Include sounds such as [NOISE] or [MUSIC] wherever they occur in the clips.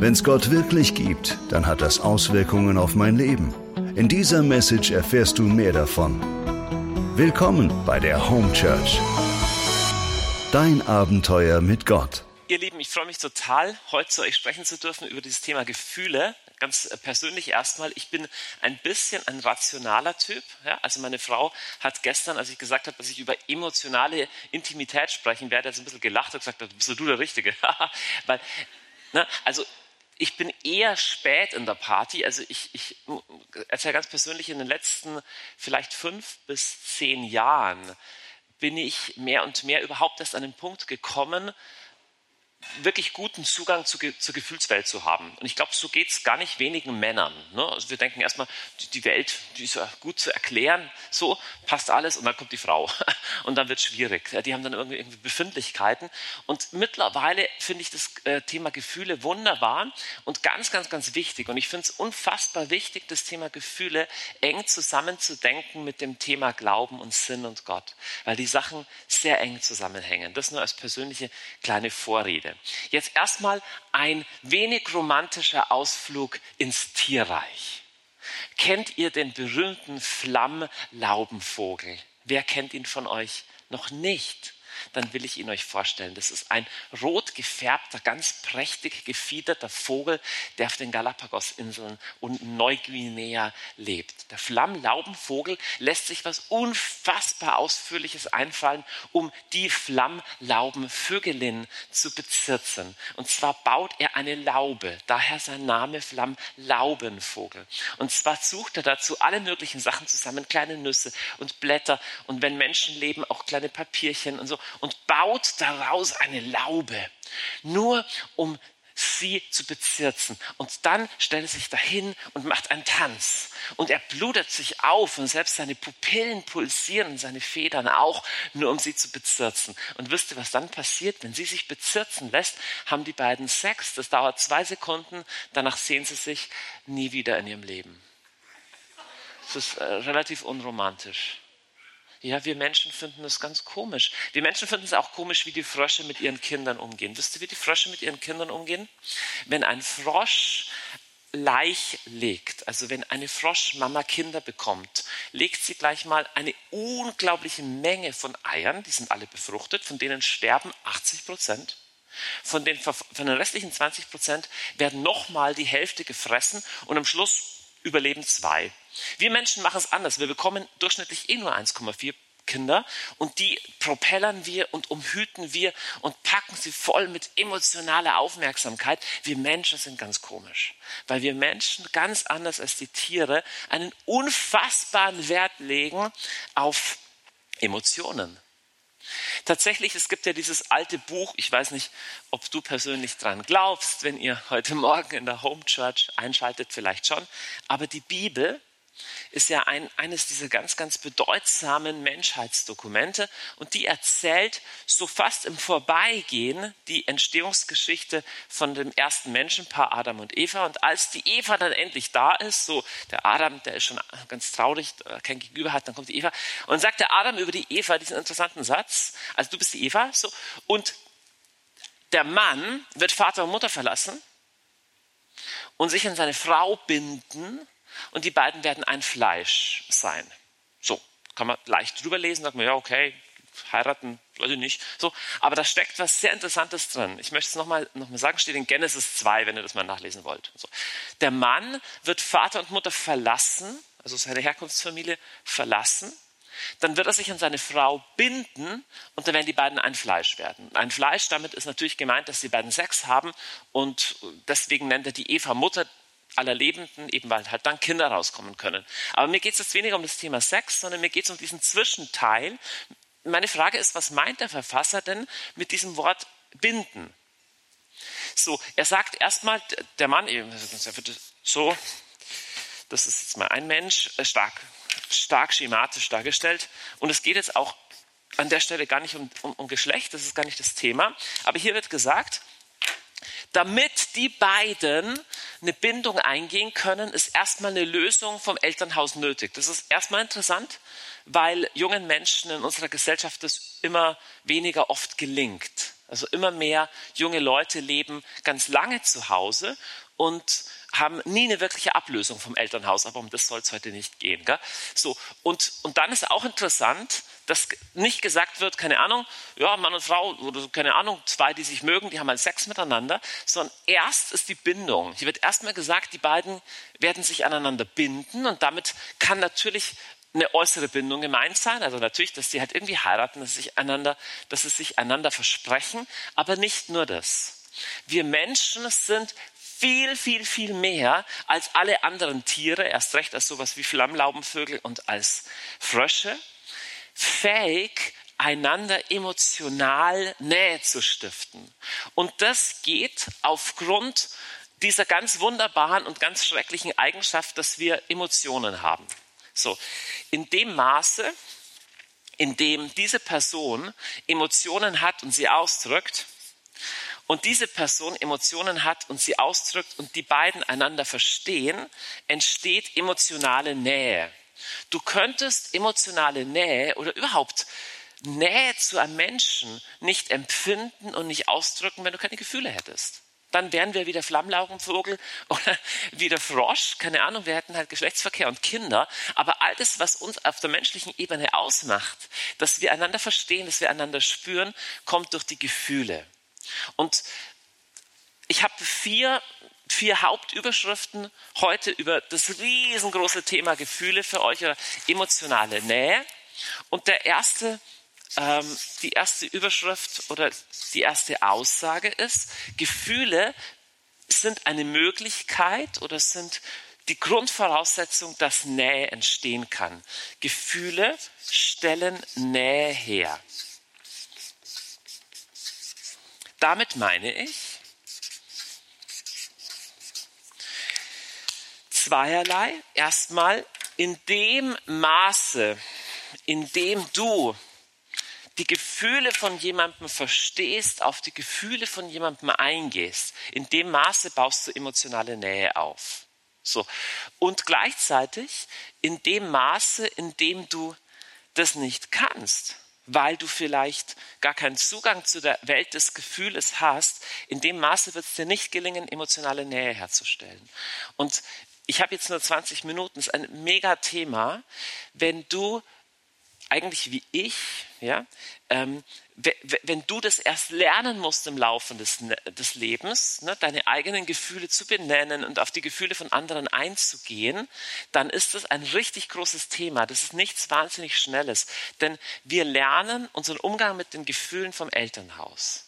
Wenn es Gott wirklich gibt, dann hat das Auswirkungen auf mein Leben. In dieser Message erfährst du mehr davon. Willkommen bei der Home Church. Dein Abenteuer mit Gott. Ihr Lieben, ich freue mich total, heute zu euch sprechen zu dürfen über dieses Thema Gefühle. Ganz persönlich erstmal, ich bin ein bisschen ein rationaler Typ. Ja? Also meine Frau hat gestern, als ich gesagt habe, dass ich über emotionale Intimität sprechen werde, so ein bisschen gelacht und gesagt, bist du der Richtige? [LAUGHS] Weil, ne, also ich bin eher spät in der Party. Also ich, ich erzähle ganz persönlich, in den letzten vielleicht fünf bis zehn Jahren bin ich mehr und mehr überhaupt erst an den Punkt gekommen, wirklich guten Zugang zu, zur Gefühlswelt zu haben. Und ich glaube, so geht es gar nicht wenigen Männern. Ne? Also wir denken erstmal, die Welt, die ist gut zu erklären, so passt alles und dann kommt die Frau [LAUGHS] und dann wird es schwierig. Die haben dann irgendwie, irgendwie Befindlichkeiten. Und mittlerweile finde ich das äh, Thema Gefühle wunderbar und ganz, ganz, ganz wichtig. Und ich finde es unfassbar wichtig, das Thema Gefühle eng zusammenzudenken mit dem Thema Glauben und Sinn und Gott, weil die Sachen sehr eng zusammenhängen. Das nur als persönliche kleine Vorrede. Ende. Jetzt erstmal ein wenig romantischer Ausflug ins Tierreich. Kennt ihr den berühmten Flammlaubenvogel? Wer kennt ihn von euch noch nicht? Dann will ich ihn euch vorstellen. Das ist ein rot gefärbter, ganz prächtig gefiederter Vogel, der auf den Galapagosinseln und Neuguinea lebt. Der Flammlaubenvogel lässt sich was unfassbar Ausführliches einfallen, um die Flammlaubenvögelin zu bezirzen. Und zwar baut er eine Laube, daher sein Name Flammlaubenvogel. Und zwar sucht er dazu alle möglichen Sachen zusammen, kleine Nüsse und Blätter und wenn Menschen leben, auch kleine Papierchen und so und baut daraus eine Laube, nur um sie zu bezirzen. Und dann stellt er sich dahin und macht einen Tanz. Und er blutet sich auf und selbst seine Pupillen pulsieren, seine Federn auch, nur um sie zu bezirzen. Und wisst ihr, was dann passiert? Wenn sie sich bezirzen lässt, haben die beiden Sex. Das dauert zwei Sekunden, danach sehen sie sich nie wieder in ihrem Leben. Das ist äh, relativ unromantisch. Ja, wir Menschen finden das ganz komisch. Wir Menschen finden es auch komisch, wie die Frösche mit ihren Kindern umgehen. Wisst ihr, wie die Frösche mit ihren Kindern umgehen? Wenn ein Frosch Laich legt, also wenn eine Froschmama Kinder bekommt, legt sie gleich mal eine unglaubliche Menge von Eiern, die sind alle befruchtet, von denen sterben 80 Prozent. Von den, von den restlichen 20 Prozent werden nochmal die Hälfte gefressen und am Schluss überleben zwei. Wir Menschen machen es anders. Wir bekommen durchschnittlich eh nur 1,4 Kinder und die propellern wir und umhüten wir und packen sie voll mit emotionaler Aufmerksamkeit. Wir Menschen sind ganz komisch, weil wir Menschen ganz anders als die Tiere einen unfassbaren Wert legen auf Emotionen. Tatsächlich, es gibt ja dieses alte Buch, ich weiß nicht, ob du persönlich dran glaubst, wenn ihr heute Morgen in der Home Church einschaltet, vielleicht schon, aber die Bibel ist ja ein, eines dieser ganz, ganz bedeutsamen Menschheitsdokumente und die erzählt so fast im Vorbeigehen die Entstehungsgeschichte von dem ersten Menschenpaar Adam und Eva. Und als die Eva dann endlich da ist, so der Adam, der ist schon ganz traurig, äh, kein Gegenüber hat, dann kommt die Eva und sagt der Adam über die Eva diesen interessanten Satz, also du bist die Eva, so, und der Mann wird Vater und Mutter verlassen und sich an seine Frau binden und die beiden werden ein Fleisch sein. So, kann man leicht drüber lesen, sagt man, ja, okay, heiraten, weiß ich nicht. So, aber da steckt was sehr Interessantes drin. Ich möchte es nochmal noch mal sagen, steht in Genesis 2, wenn ihr das mal nachlesen wollt. So. Der Mann wird Vater und Mutter verlassen, also seine Herkunftsfamilie verlassen. Dann wird er sich an seine Frau binden und dann werden die beiden ein Fleisch werden. Ein Fleisch, damit ist natürlich gemeint, dass die beiden Sex haben und deswegen nennt er die Eva Mutter, aller Lebenden, eben weil halt dann Kinder rauskommen können. Aber mir geht es jetzt weniger um das Thema Sex, sondern mir geht es um diesen Zwischenteil. Meine Frage ist, was meint der Verfasser denn mit diesem Wort binden? So, er sagt erstmal, der Mann, so, das ist jetzt mal ein Mensch, äh, stark, stark schematisch dargestellt. Und es geht jetzt auch an der Stelle gar nicht um, um, um Geschlecht, das ist gar nicht das Thema. Aber hier wird gesagt, damit die beiden eine Bindung eingehen können, ist erstmal eine Lösung vom Elternhaus nötig. Das ist erstmal interessant, weil jungen Menschen in unserer Gesellschaft das immer weniger oft gelingt. Also immer mehr junge Leute leben ganz lange zu Hause und haben nie eine wirkliche Ablösung vom Elternhaus, aber um das soll es heute nicht gehen. Gell? So, und, und dann ist auch interessant, dass nicht gesagt wird, keine Ahnung, ja, Mann und Frau oder keine Ahnung, zwei, die sich mögen, die haben halt Sex miteinander, sondern erst ist die Bindung. Hier wird erstmal gesagt, die beiden werden sich aneinander binden und damit kann natürlich eine äußere Bindung gemeint sein, also natürlich, dass sie halt irgendwie heiraten, dass sie sich einander, dass sie sich einander versprechen, aber nicht nur das. Wir Menschen sind viel, viel, viel mehr als alle anderen Tiere, erst recht als sowas wie Flammlaubenvögel und als Frösche, fähig, einander emotional Nähe zu stiften. Und das geht aufgrund dieser ganz wunderbaren und ganz schrecklichen Eigenschaft, dass wir Emotionen haben. So, in dem Maße, in dem diese Person Emotionen hat und sie ausdrückt, und diese Person Emotionen hat und sie ausdrückt und die beiden einander verstehen, entsteht emotionale Nähe. Du könntest emotionale Nähe oder überhaupt Nähe zu einem Menschen nicht empfinden und nicht ausdrücken, wenn du keine Gefühle hättest dann wären wir wie der Flammlaugenvogel [LAUGHS] oder wie der Frosch. Keine Ahnung, wir hätten halt Geschlechtsverkehr und Kinder. Aber all das, was uns auf der menschlichen Ebene ausmacht, dass wir einander verstehen, dass wir einander spüren, kommt durch die Gefühle. Und ich habe vier, vier Hauptüberschriften heute über das riesengroße Thema Gefühle für euch oder emotionale Nähe. Und der erste ähm, die erste Überschrift oder die erste Aussage ist, Gefühle sind eine Möglichkeit oder sind die Grundvoraussetzung, dass Nähe entstehen kann. Gefühle stellen Nähe her. Damit meine ich zweierlei. Erstmal in dem Maße, in dem du die Gefühle von jemandem verstehst, auf die Gefühle von jemandem eingehst, in dem Maße baust du emotionale Nähe auf. So. Und gleichzeitig in dem Maße, in dem du das nicht kannst, weil du vielleicht gar keinen Zugang zu der Welt des Gefühles hast, in dem Maße wird es dir nicht gelingen, emotionale Nähe herzustellen. Und ich habe jetzt nur 20 Minuten, das ist ein mega Thema. Wenn du eigentlich wie ich, ja, ähm, wenn du das erst lernen musst im Laufe des, ne, des Lebens, ne, deine eigenen Gefühle zu benennen und auf die Gefühle von anderen einzugehen, dann ist das ein richtig großes Thema. Das ist nichts wahnsinnig Schnelles, denn wir lernen unseren Umgang mit den Gefühlen vom Elternhaus.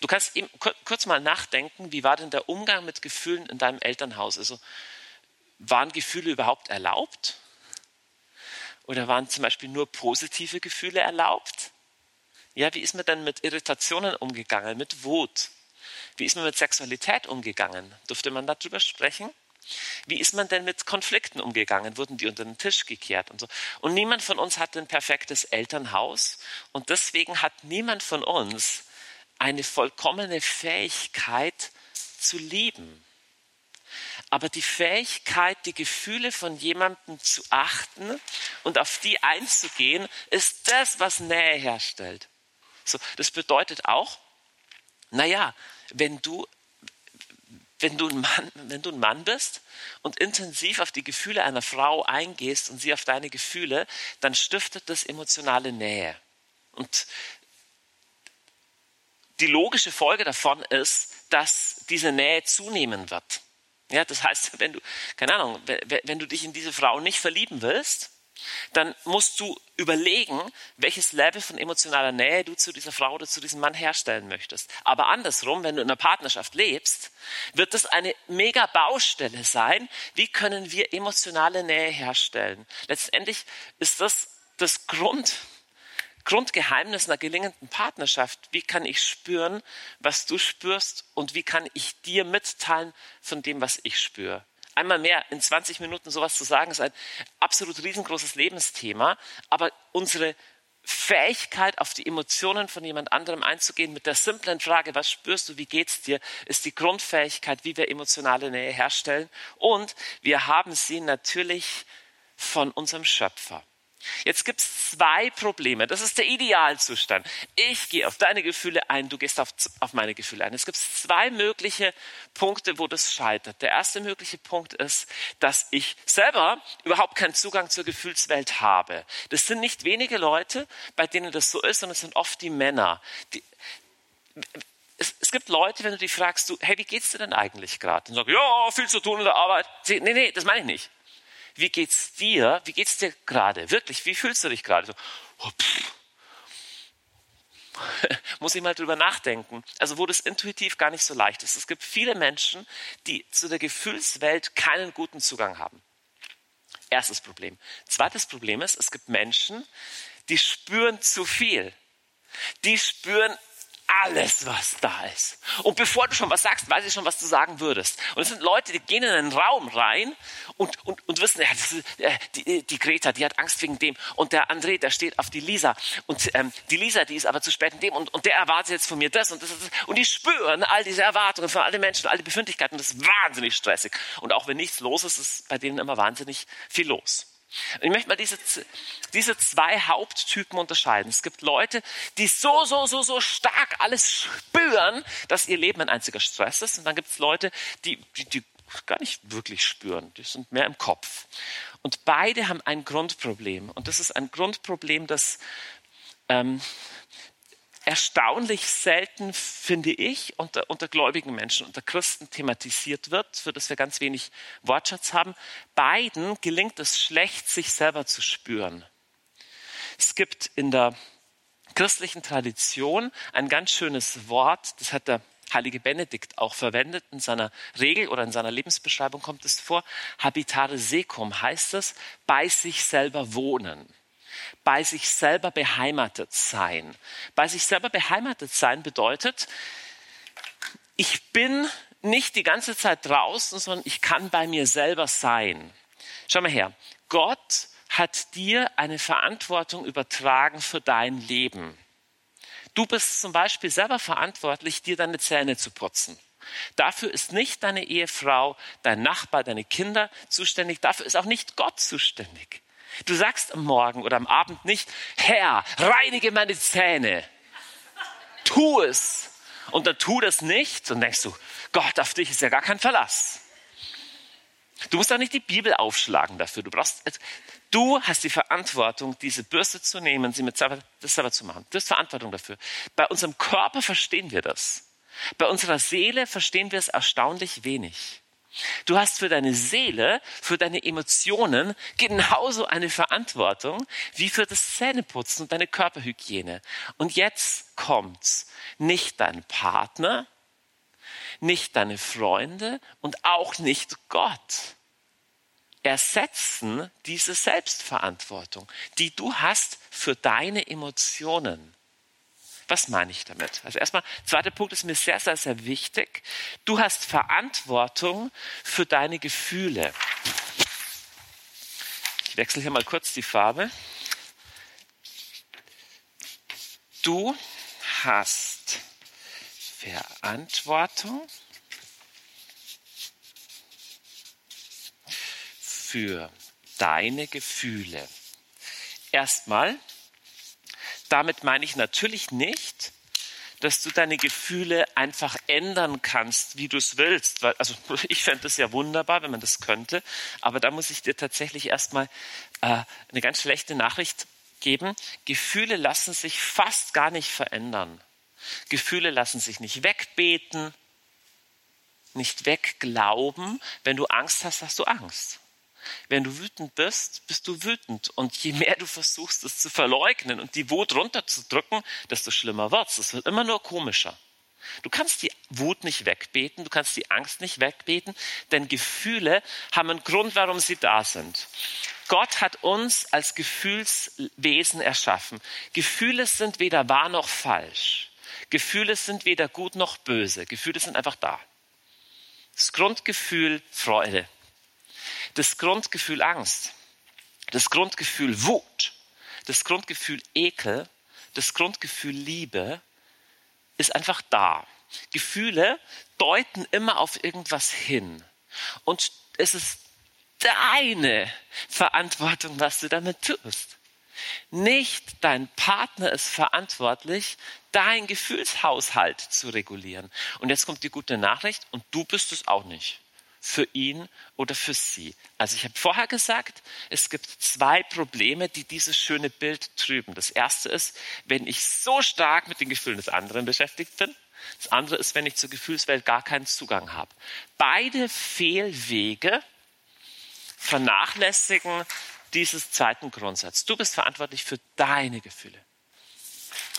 Du kannst eben kurz mal nachdenken, wie war denn der Umgang mit Gefühlen in deinem Elternhaus? Also waren Gefühle überhaupt erlaubt? Oder waren zum Beispiel nur positive Gefühle erlaubt? Ja, wie ist man denn mit Irritationen umgegangen, mit Wut? Wie ist man mit Sexualität umgegangen? Durfte man darüber sprechen? Wie ist man denn mit Konflikten umgegangen? Wurden die unter den Tisch gekehrt und so? Und niemand von uns hat ein perfektes Elternhaus und deswegen hat niemand von uns eine vollkommene Fähigkeit zu lieben. Aber die Fähigkeit, die Gefühle von jemandem zu achten und auf die einzugehen, ist das, was Nähe herstellt. So, das bedeutet auch, naja, wenn du, wenn, du ein Mann, wenn du ein Mann bist und intensiv auf die Gefühle einer Frau eingehst und sie auf deine Gefühle, dann stiftet das emotionale Nähe. Und die logische Folge davon ist, dass diese Nähe zunehmen wird. Ja, das heißt, [LAUGHS] wenn du, keine Ahnung, wenn du dich in diese Frau nicht verlieben willst, dann musst du überlegen, welches Level von emotionaler Nähe du zu dieser Frau oder zu diesem Mann herstellen möchtest. Aber andersrum, wenn du in einer Partnerschaft lebst, wird das eine mega Baustelle sein. Wie können wir emotionale Nähe herstellen? Letztendlich ist das das Grund, Grundgeheimnis einer gelingenden Partnerschaft. Wie kann ich spüren, was du spürst und wie kann ich dir mitteilen von dem, was ich spüre? Einmal mehr in 20 Minuten sowas zu sagen, ist ein absolut riesengroßes Lebensthema, aber unsere Fähigkeit, auf die Emotionen von jemand anderem einzugehen mit der simplen Frage, was spürst du, wie geht's dir, ist die Grundfähigkeit, wie wir emotionale Nähe herstellen. Und wir haben sie natürlich von unserem Schöpfer. Jetzt gibt es zwei Probleme. Das ist der Idealzustand. Ich gehe auf deine Gefühle ein, du gehst auf, auf meine Gefühle ein. Es gibt zwei mögliche Punkte, wo das scheitert. Der erste mögliche Punkt ist, dass ich selber überhaupt keinen Zugang zur Gefühlswelt habe. Das sind nicht wenige Leute, bei denen das so ist, sondern es sind oft die Männer. Die, es, es, gibt Leute, wenn du die fragst, du, hey, wie geht's dir denn eigentlich gerade? Und sagen, ja, viel zu tun in der Arbeit. Nee, nee, das meine ich nicht wie geht's dir? Wie geht's dir gerade? Wirklich, wie fühlst du dich gerade? So, oh, [LAUGHS] Muss ich mal drüber nachdenken. Also, wo das intuitiv gar nicht so leicht ist. Es gibt viele Menschen, die zu der Gefühlswelt keinen guten Zugang haben. Erstes Problem. Zweites Problem ist, es gibt Menschen, die spüren zu viel. Die spüren alles, was da ist. Und bevor du schon was sagst, weiß ich schon, was du sagen würdest. Und es sind Leute, die gehen in einen Raum rein und, und, und wissen, ja, ist, äh, die, die Greta, die hat Angst wegen dem. Und der André, der steht auf die Lisa. Und ähm, die Lisa, die ist aber zu spät in dem. Und, und der erwartet jetzt von mir das und das, das. Und die spüren all diese Erwartungen von allen Menschen, all die Befindlichkeiten. Das ist wahnsinnig stressig. Und auch wenn nichts los ist, ist bei denen immer wahnsinnig viel los. Ich möchte mal diese, diese zwei Haupttypen unterscheiden. Es gibt Leute, die so, so, so, so stark alles spüren, dass ihr Leben ein einziger Stress ist. Und dann gibt es Leute, die, die, die gar nicht wirklich spüren. Die sind mehr im Kopf. Und beide haben ein Grundproblem. Und das ist ein Grundproblem, das ähm, erstaunlich selten, finde ich, unter, unter gläubigen Menschen, unter Christen thematisiert wird, für das wir ganz wenig Wortschatz haben. Beiden gelingt es schlecht, sich selber zu spüren. Es gibt in der christlichen Tradition ein ganz schönes Wort, das hat der heilige Benedikt auch verwendet in seiner Regel oder in seiner Lebensbeschreibung kommt es vor. Habitare secum heißt es, bei sich selber wohnen bei sich selber beheimatet sein. Bei sich selber beheimatet sein bedeutet, ich bin nicht die ganze Zeit draußen, sondern ich kann bei mir selber sein. Schau mal her. Gott hat dir eine Verantwortung übertragen für dein Leben. Du bist zum Beispiel selber verantwortlich, dir deine Zähne zu putzen. Dafür ist nicht deine Ehefrau, dein Nachbar, deine Kinder zuständig. Dafür ist auch nicht Gott zuständig. Du sagst am Morgen oder am Abend nicht, Herr, reinige meine Zähne. Tu es. Und dann tu das nicht und denkst du, Gott, auf dich ist ja gar kein Verlass. Du musst auch nicht die Bibel aufschlagen dafür. Du brauchst, du hast die Verantwortung, diese Bürste zu nehmen, sie mit selber zu machen. Du hast Verantwortung dafür. Bei unserem Körper verstehen wir das. Bei unserer Seele verstehen wir es erstaunlich wenig. Du hast für deine Seele, für deine Emotionen genauso eine Verantwortung wie für das Zähneputzen und deine Körperhygiene. Und jetzt kommt's. Nicht dein Partner, nicht deine Freunde und auch nicht Gott ersetzen diese Selbstverantwortung, die du hast für deine Emotionen. Was meine ich damit? Also erstmal, zweiter Punkt ist mir sehr, sehr, sehr wichtig. Du hast Verantwortung für deine Gefühle. Ich wechsle hier mal kurz die Farbe. Du hast Verantwortung für deine Gefühle. Erstmal damit meine ich natürlich nicht, dass du deine Gefühle einfach ändern kannst, wie du es willst. Also [LAUGHS] ich fände es ja wunderbar, wenn man das könnte, aber da muss ich dir tatsächlich erstmal äh, eine ganz schlechte Nachricht geben. Gefühle lassen sich fast gar nicht verändern. Gefühle lassen sich nicht wegbeten, nicht wegglauben. Wenn du Angst hast, hast du Angst. Wenn du wütend bist, bist du wütend. Und je mehr du versuchst, es zu verleugnen und die Wut runterzudrücken, desto schlimmer wird's. Es wird immer nur komischer. Du kannst die Wut nicht wegbeten, du kannst die Angst nicht wegbeten, denn Gefühle haben einen Grund, warum sie da sind. Gott hat uns als Gefühlswesen erschaffen. Gefühle sind weder wahr noch falsch. Gefühle sind weder gut noch böse. Gefühle sind einfach da. Das Grundgefühl Freude, das Grundgefühl Angst, das Grundgefühl Wut, das Grundgefühl Ekel, das Grundgefühl Liebe ist einfach da. Gefühle deuten immer auf irgendwas hin. Und es ist deine Verantwortung, was du damit tust. Nicht dein Partner ist verantwortlich, dein Gefühlshaushalt zu regulieren. Und jetzt kommt die gute Nachricht und du bist es auch nicht. Für ihn oder für sie. Also ich habe vorher gesagt, es gibt zwei Probleme, die dieses schöne Bild trüben. Das erste ist, wenn ich so stark mit den Gefühlen des anderen beschäftigt bin. Das andere ist, wenn ich zur Gefühlswelt gar keinen Zugang habe. Beide Fehlwege vernachlässigen dieses zweiten Grundsatz. Du bist verantwortlich für deine Gefühle.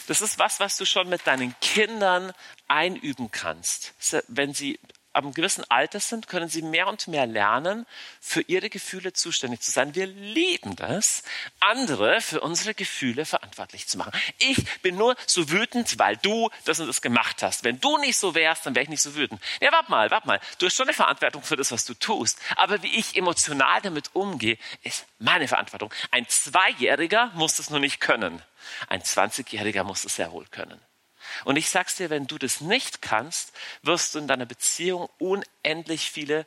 Das ist was, was du schon mit deinen Kindern einüben kannst. Wenn sie einem gewissen Alter sind, können sie mehr und mehr lernen, für ihre Gefühle zuständig zu sein. Wir lieben das, andere für unsere Gefühle verantwortlich zu machen. Ich bin nur so wütend, weil du das und das gemacht hast. Wenn du nicht so wärst, dann wäre ich nicht so wütend. Ja, warte mal, warte mal. Du hast schon eine Verantwortung für das, was du tust. Aber wie ich emotional damit umgehe, ist meine Verantwortung. Ein Zweijähriger muss das nur nicht können. Ein 20-Jähriger muss es sehr wohl können. Und ich sag's dir, wenn du das nicht kannst, wirst du in deiner Beziehung unendlich viele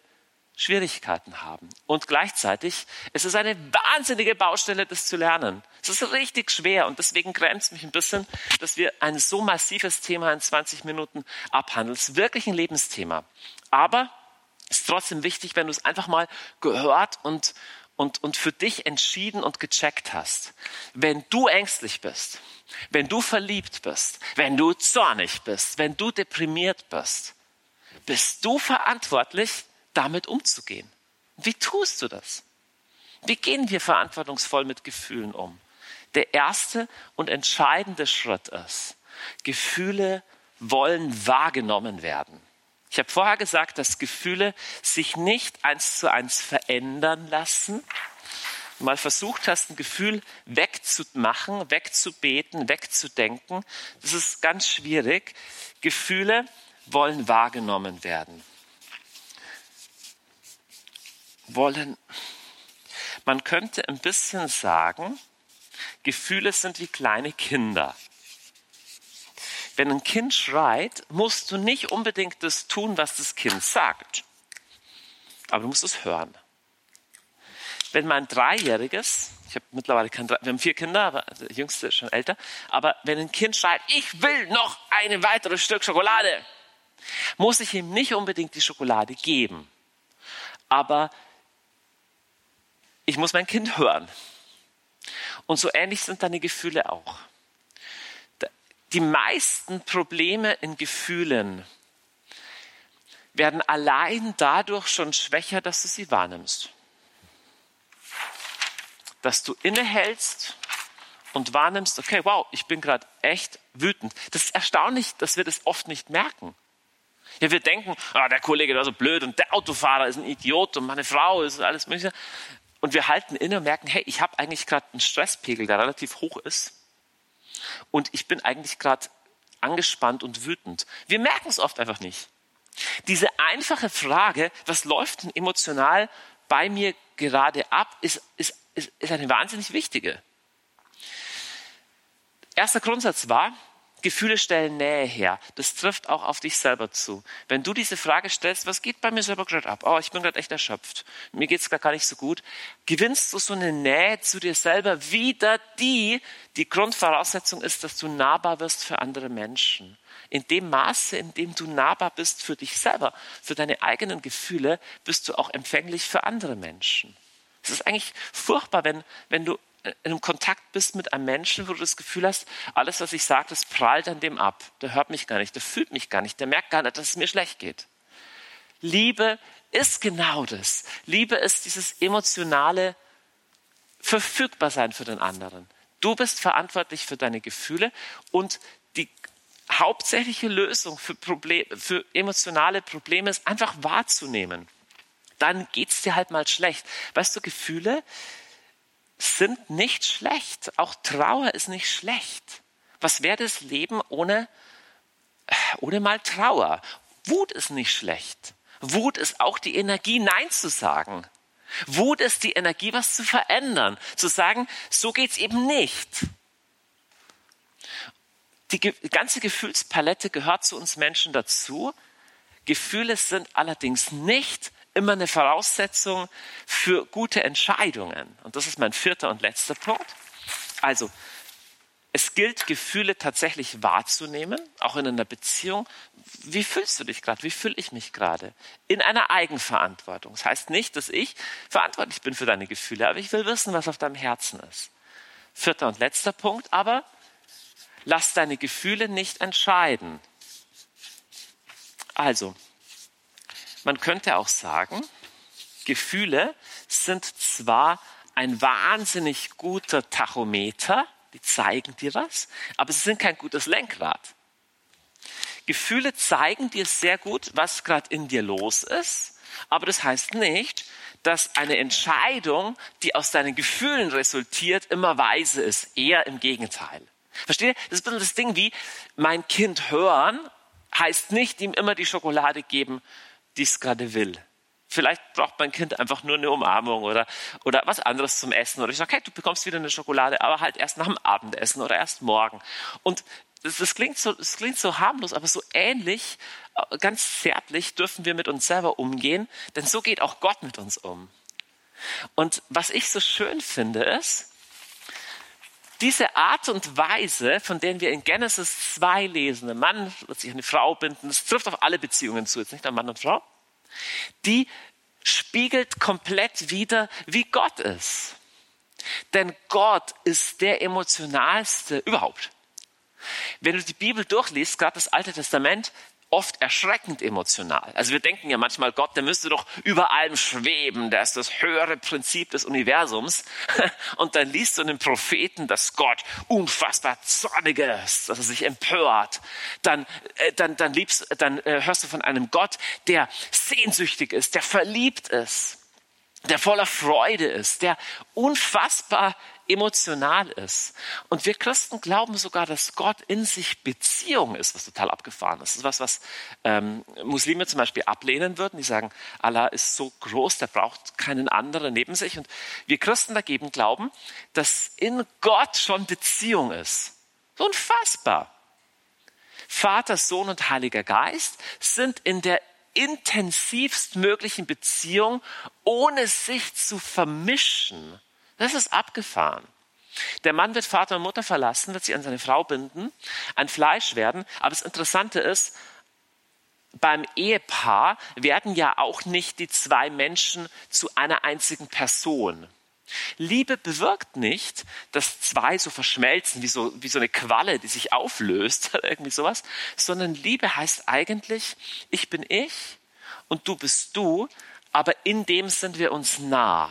Schwierigkeiten haben. Und gleichzeitig ist es eine wahnsinnige Baustelle, das zu lernen. Es ist richtig schwer und deswegen grenzt mich ein bisschen, dass wir ein so massives Thema in 20 Minuten abhandeln. Es ist wirklich ein Lebensthema. Aber es ist trotzdem wichtig, wenn du es einfach mal gehört und, und, und für dich entschieden und gecheckt hast. Wenn du ängstlich bist, wenn du verliebt bist, wenn du zornig bist, wenn du deprimiert bist, bist du verantwortlich, damit umzugehen. Wie tust du das? Wie gehen wir verantwortungsvoll mit Gefühlen um? Der erste und entscheidende Schritt ist, Gefühle wollen wahrgenommen werden. Ich habe vorher gesagt, dass Gefühle sich nicht eins zu eins verändern lassen, mal versucht hast, ein Gefühl wegzumachen, wegzubeten, wegzudenken, das ist ganz schwierig. Gefühle wollen wahrgenommen werden. Wollen, man könnte ein bisschen sagen, Gefühle sind wie kleine Kinder. Wenn ein Kind schreit, musst du nicht unbedingt das tun, was das Kind sagt. Aber du musst es hören wenn mein Dreijähriges, ich habe mittlerweile kein, wir haben vier Kinder, aber der Jüngste ist schon älter, aber wenn ein Kind schreit, ich will noch ein weiteres Stück Schokolade, muss ich ihm nicht unbedingt die Schokolade geben. Aber ich muss mein Kind hören. Und so ähnlich sind deine Gefühle auch. Die meisten Probleme in Gefühlen werden allein dadurch schon schwächer, dass du sie wahrnimmst dass du innehältst und wahrnimmst, okay, wow, ich bin gerade echt wütend. Das ist erstaunlich, dass wir das oft nicht merken. Ja, wir denken, oh, der Kollege war so blöd und der Autofahrer ist ein Idiot und meine Frau ist alles mögliche. Und wir halten inne und merken, hey, ich habe eigentlich gerade einen Stresspegel, der relativ hoch ist. Und ich bin eigentlich gerade angespannt und wütend. Wir merken es oft einfach nicht. Diese einfache Frage, was läuft denn emotional bei mir gerade ab, ist, ist ist, ist eine wahnsinnig wichtige. Erster Grundsatz war, Gefühle stellen Nähe her. Das trifft auch auf dich selber zu. Wenn du diese Frage stellst, was geht bei mir selber gerade ab? Oh, ich bin gerade echt erschöpft. Mir geht es gar nicht so gut. Gewinnst du so eine Nähe zu dir selber wieder, die die Grundvoraussetzung ist, dass du nahbar wirst für andere Menschen. In dem Maße, in dem du nahbar bist für dich selber, für deine eigenen Gefühle, bist du auch empfänglich für andere Menschen. Es ist eigentlich furchtbar, wenn, wenn du in einem Kontakt bist mit einem Menschen, wo du das Gefühl hast, alles, was ich sage, das prallt an dem ab. Der hört mich gar nicht, der fühlt mich gar nicht, der merkt gar nicht, dass es mir schlecht geht. Liebe ist genau das. Liebe ist dieses emotionale Verfügbarsein für den anderen. Du bist verantwortlich für deine Gefühle und die hauptsächliche Lösung für, Problem, für emotionale Probleme ist einfach wahrzunehmen dann geht es dir halt mal schlecht. Weißt du, Gefühle sind nicht schlecht. Auch Trauer ist nicht schlecht. Was wäre das Leben ohne, ohne mal Trauer? Wut ist nicht schlecht. Wut ist auch die Energie, Nein zu sagen. Wut ist die Energie, was zu verändern. Zu sagen, so geht es eben nicht. Die ganze Gefühlspalette gehört zu uns Menschen dazu. Gefühle sind allerdings nicht immer eine Voraussetzung für gute Entscheidungen. Und das ist mein vierter und letzter Punkt. Also, es gilt, Gefühle tatsächlich wahrzunehmen, auch in einer Beziehung. Wie fühlst du dich gerade? Wie fühle ich mich gerade? In einer Eigenverantwortung. Das heißt nicht, dass ich verantwortlich bin für deine Gefühle, aber ich will wissen, was auf deinem Herzen ist. Vierter und letzter Punkt, aber lass deine Gefühle nicht entscheiden. Also, man könnte auch sagen, Gefühle sind zwar ein wahnsinnig guter Tachometer, die zeigen dir was, aber sie sind kein gutes Lenkrad. Gefühle zeigen dir sehr gut, was gerade in dir los ist, aber das heißt nicht, dass eine Entscheidung, die aus deinen Gefühlen resultiert, immer weise ist. Eher im Gegenteil. Versteht ihr? Das ist ein bisschen das Ding wie, mein Kind hören heißt nicht ihm immer die Schokolade geben, die es gerade will. Vielleicht braucht mein Kind einfach nur eine Umarmung oder, oder was anderes zum Essen. Oder ich sage, hey, du bekommst wieder eine Schokolade, aber halt erst nach dem Abendessen oder erst morgen. Und das, das, klingt so, das klingt so harmlos, aber so ähnlich, äh, ganz zärtlich dürfen wir mit uns selber umgehen, denn so geht auch Gott mit uns um. Und was ich so schön finde, ist, diese Art und Weise, von der wir in Genesis 2 lesen, ein Mann wird sich eine Frau binden, das trifft auf alle Beziehungen zu, jetzt nicht an Mann und Frau, die spiegelt komplett wieder, wie Gott ist. Denn Gott ist der emotionalste überhaupt. Wenn du die Bibel durchliest, gerade das Alte Testament, oft erschreckend emotional. Also wir denken ja manchmal, Gott, der müsste doch über allem schweben, der ist das höhere Prinzip des Universums. [LAUGHS] Und dann liest du in den Propheten, dass Gott unfassbar zornig ist, dass er sich empört. Dann, äh, dann, dann, liebst, dann äh, hörst du von einem Gott, der sehnsüchtig ist, der verliebt ist, der voller Freude ist, der unfassbar emotional ist. Und wir Christen glauben sogar, dass Gott in sich Beziehung ist, was total abgefahren ist. Das ist was, was ähm, Muslime zum Beispiel ablehnen würden. Die sagen, Allah ist so groß, der braucht keinen anderen neben sich. Und wir Christen dagegen glauben, dass in Gott schon Beziehung ist. Unfassbar. Vater, Sohn und Heiliger Geist sind in der intensivst möglichen Beziehung, ohne sich zu vermischen. Das ist abgefahren. Der Mann wird Vater und Mutter verlassen, wird sich an seine Frau binden, ein Fleisch werden. Aber das Interessante ist, beim Ehepaar werden ja auch nicht die zwei Menschen zu einer einzigen Person. Liebe bewirkt nicht, dass zwei so verschmelzen wie so, wie so eine Qualle, die sich auflöst, irgendwie sowas, sondern Liebe heißt eigentlich, ich bin ich und du bist du, aber in dem sind wir uns nah.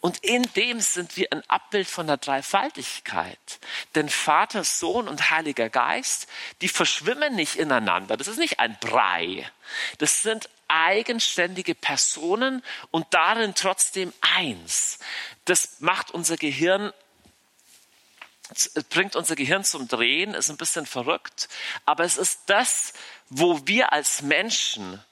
Und in dem sind wir ein Abbild von der Dreifaltigkeit. Denn Vater, Sohn und Heiliger Geist, die verschwimmen nicht ineinander. Das ist nicht ein Brei. Das sind eigenständige Personen und darin trotzdem eins. Das macht unser Gehirn bringt unser Gehirn zum Drehen, ist ein bisschen verrückt, aber es ist das, wo wir als Menschen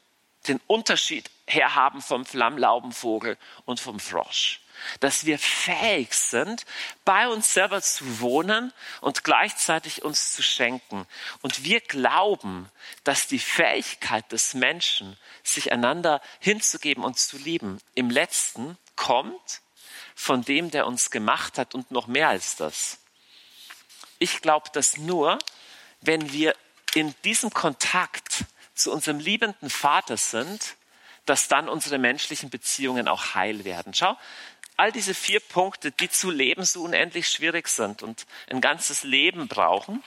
den Unterschied herhaben vom Flammlaubenvogel und vom Frosch. Dass wir fähig sind, bei uns selber zu wohnen und gleichzeitig uns zu schenken. Und wir glauben, dass die Fähigkeit des Menschen, sich einander hinzugeben und zu lieben, im letzten kommt von dem, der uns gemacht hat und noch mehr als das. Ich glaube, dass nur, wenn wir in diesem Kontakt zu unserem liebenden Vater sind, dass dann unsere menschlichen Beziehungen auch heil werden. Schau, all diese vier Punkte, die zu leben so unendlich schwierig sind und ein ganzes Leben brauchen,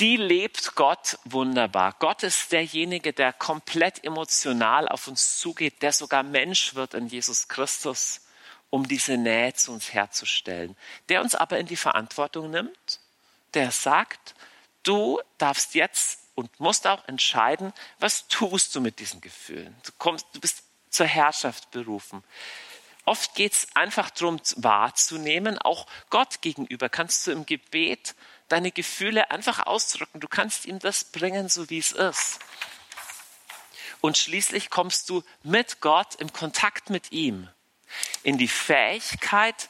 die lebt Gott wunderbar. Gott ist derjenige, der komplett emotional auf uns zugeht, der sogar Mensch wird in Jesus Christus, um diese Nähe zu uns herzustellen, der uns aber in die Verantwortung nimmt, der sagt, du darfst jetzt und musst auch entscheiden, was tust du mit diesen Gefühlen. Du, kommst, du bist zur Herrschaft berufen. Oft geht es einfach darum, wahrzunehmen, auch Gott gegenüber kannst du im Gebet deine Gefühle einfach ausdrücken. Du kannst ihm das bringen, so wie es ist. Und schließlich kommst du mit Gott im Kontakt mit ihm in die Fähigkeit,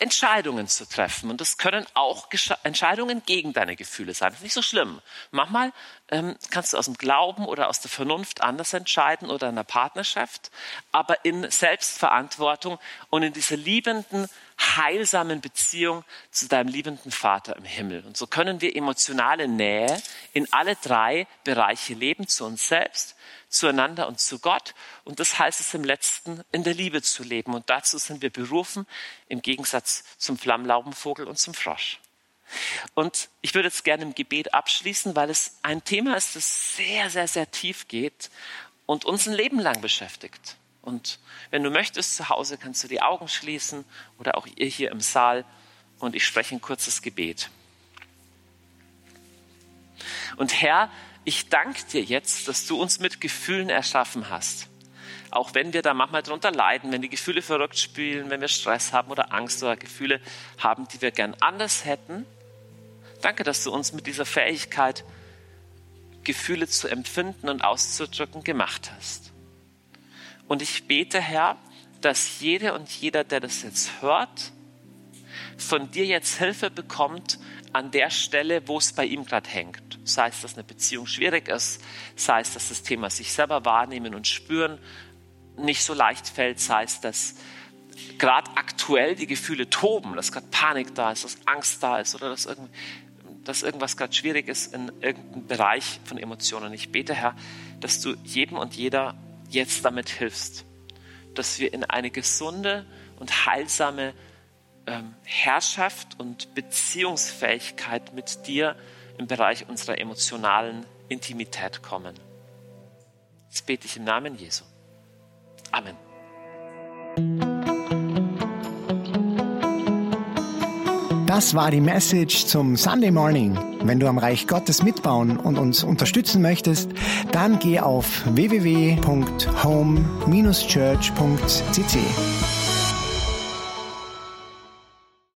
Entscheidungen zu treffen. Und das können auch Entscheidungen gegen deine Gefühle sein. Das ist nicht so schlimm. Manchmal ähm, kannst du aus dem Glauben oder aus der Vernunft anders entscheiden oder in einer Partnerschaft, aber in Selbstverantwortung und in dieser liebenden heilsamen Beziehung zu deinem liebenden Vater im Himmel. Und so können wir emotionale Nähe in alle drei Bereiche leben, zu uns selbst, zueinander und zu Gott. Und das heißt es im letzten, in der Liebe zu leben. Und dazu sind wir berufen, im Gegensatz zum Flammlaubenvogel und zum Frosch. Und ich würde jetzt gerne im Gebet abschließen, weil es ein Thema ist, das sehr, sehr, sehr tief geht und uns ein Leben lang beschäftigt. Und wenn du möchtest, zu Hause kannst du die Augen schließen oder auch ihr hier im Saal und ich spreche ein kurzes Gebet. Und Herr, ich danke dir jetzt, dass du uns mit Gefühlen erschaffen hast. Auch wenn wir da manchmal drunter leiden, wenn die Gefühle verrückt spielen, wenn wir Stress haben oder Angst oder Gefühle haben, die wir gern anders hätten. Danke, dass du uns mit dieser Fähigkeit, Gefühle zu empfinden und auszudrücken, gemacht hast. Und ich bete, Herr, dass jede und jeder, der das jetzt hört, von dir jetzt Hilfe bekommt an der Stelle, wo es bei ihm gerade hängt. Sei es, dass eine Beziehung schwierig ist, sei es, dass das Thema sich selber wahrnehmen und spüren nicht so leicht fällt, sei es, dass gerade aktuell die Gefühle toben, dass gerade Panik da ist, dass Angst da ist oder dass, irgend, dass irgendwas gerade schwierig ist in irgendeinem Bereich von Emotionen. Ich bete, Herr, dass du jedem und jeder jetzt damit hilfst, dass wir in eine gesunde und heilsame ähm, Herrschaft und Beziehungsfähigkeit mit dir im Bereich unserer emotionalen Intimität kommen. Das bete ich im Namen Jesu. Amen. Das war die Message zum Sunday Morning. Wenn du am Reich Gottes mitbauen und uns unterstützen möchtest, dann geh auf www.home-church.cc.